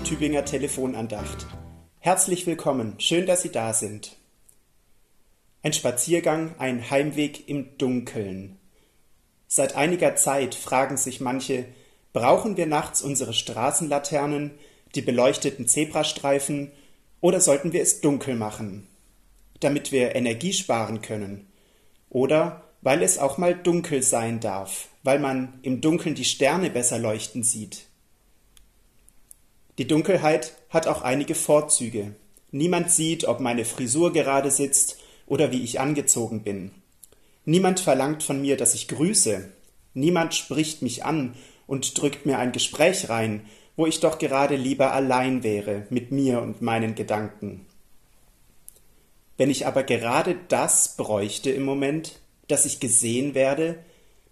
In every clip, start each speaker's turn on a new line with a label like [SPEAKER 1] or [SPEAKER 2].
[SPEAKER 1] Tübinger Telefonandacht. Herzlich willkommen, schön, dass Sie da sind. Ein Spaziergang, ein Heimweg im Dunkeln. Seit einiger Zeit fragen sich manche, brauchen wir nachts unsere Straßenlaternen, die beleuchteten Zebrastreifen, oder sollten wir es dunkel machen, damit wir Energie sparen können? Oder weil es auch mal dunkel sein darf, weil man im Dunkeln die Sterne besser leuchten sieht. Die Dunkelheit hat auch einige Vorzüge. Niemand sieht, ob meine Frisur gerade sitzt oder wie ich angezogen bin. Niemand verlangt von mir, dass ich grüße. Niemand spricht mich an und drückt mir ein Gespräch rein, wo ich doch gerade lieber allein wäre mit mir und meinen Gedanken. Wenn ich aber gerade das bräuchte im Moment, dass ich gesehen werde,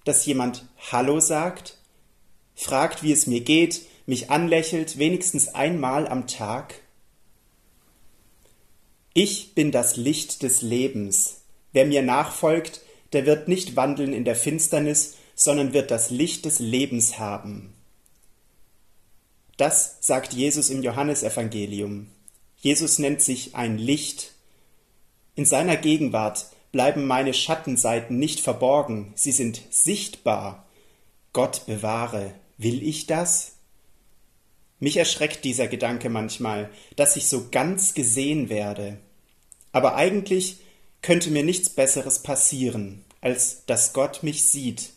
[SPEAKER 1] dass jemand Hallo sagt, fragt, wie es mir geht, mich anlächelt, wenigstens einmal am Tag? Ich bin das Licht des Lebens. Wer mir nachfolgt, der wird nicht wandeln in der Finsternis, sondern wird das Licht des Lebens haben. Das sagt Jesus im Johannesevangelium. Jesus nennt sich ein Licht. In seiner Gegenwart bleiben meine Schattenseiten nicht verborgen, sie sind sichtbar. Gott bewahre, will ich das? Mich erschreckt dieser Gedanke manchmal, dass ich so ganz gesehen werde. Aber eigentlich könnte mir nichts Besseres passieren, als dass Gott mich sieht,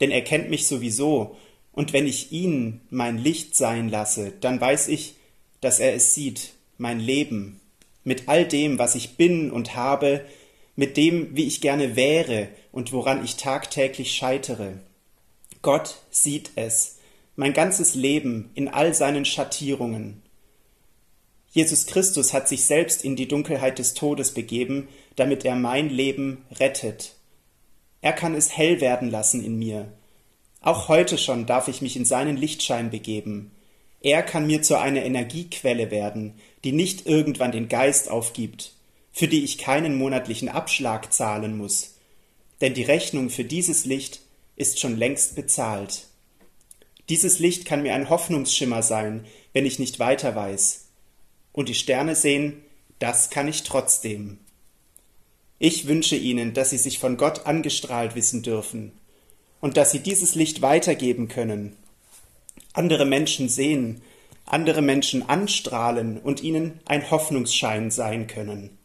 [SPEAKER 1] denn er kennt mich sowieso, und wenn ich ihn mein Licht sein lasse, dann weiß ich, dass er es sieht, mein Leben, mit all dem, was ich bin und habe, mit dem, wie ich gerne wäre und woran ich tagtäglich scheitere. Gott sieht es, mein ganzes Leben in all seinen Schattierungen. Jesus Christus hat sich selbst in die Dunkelheit des Todes begeben, damit er mein Leben rettet. Er kann es hell werden lassen in mir. Auch heute schon darf ich mich in seinen Lichtschein begeben. Er kann mir zu einer Energiequelle werden, die nicht irgendwann den Geist aufgibt, für die ich keinen monatlichen Abschlag zahlen muss, denn die Rechnung für dieses Licht ist schon längst bezahlt. Dieses Licht kann mir ein Hoffnungsschimmer sein, wenn ich nicht weiter weiß. Und die Sterne sehen, das kann ich trotzdem. Ich wünsche Ihnen, dass Sie sich von Gott angestrahlt wissen dürfen und dass Sie dieses Licht weitergeben können, andere Menschen sehen, andere Menschen anstrahlen und ihnen ein Hoffnungsschein sein können.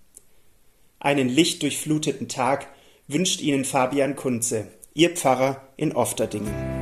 [SPEAKER 1] Einen lichtdurchfluteten Tag wünscht Ihnen Fabian Kunze, Ihr Pfarrer in Ofterdingen.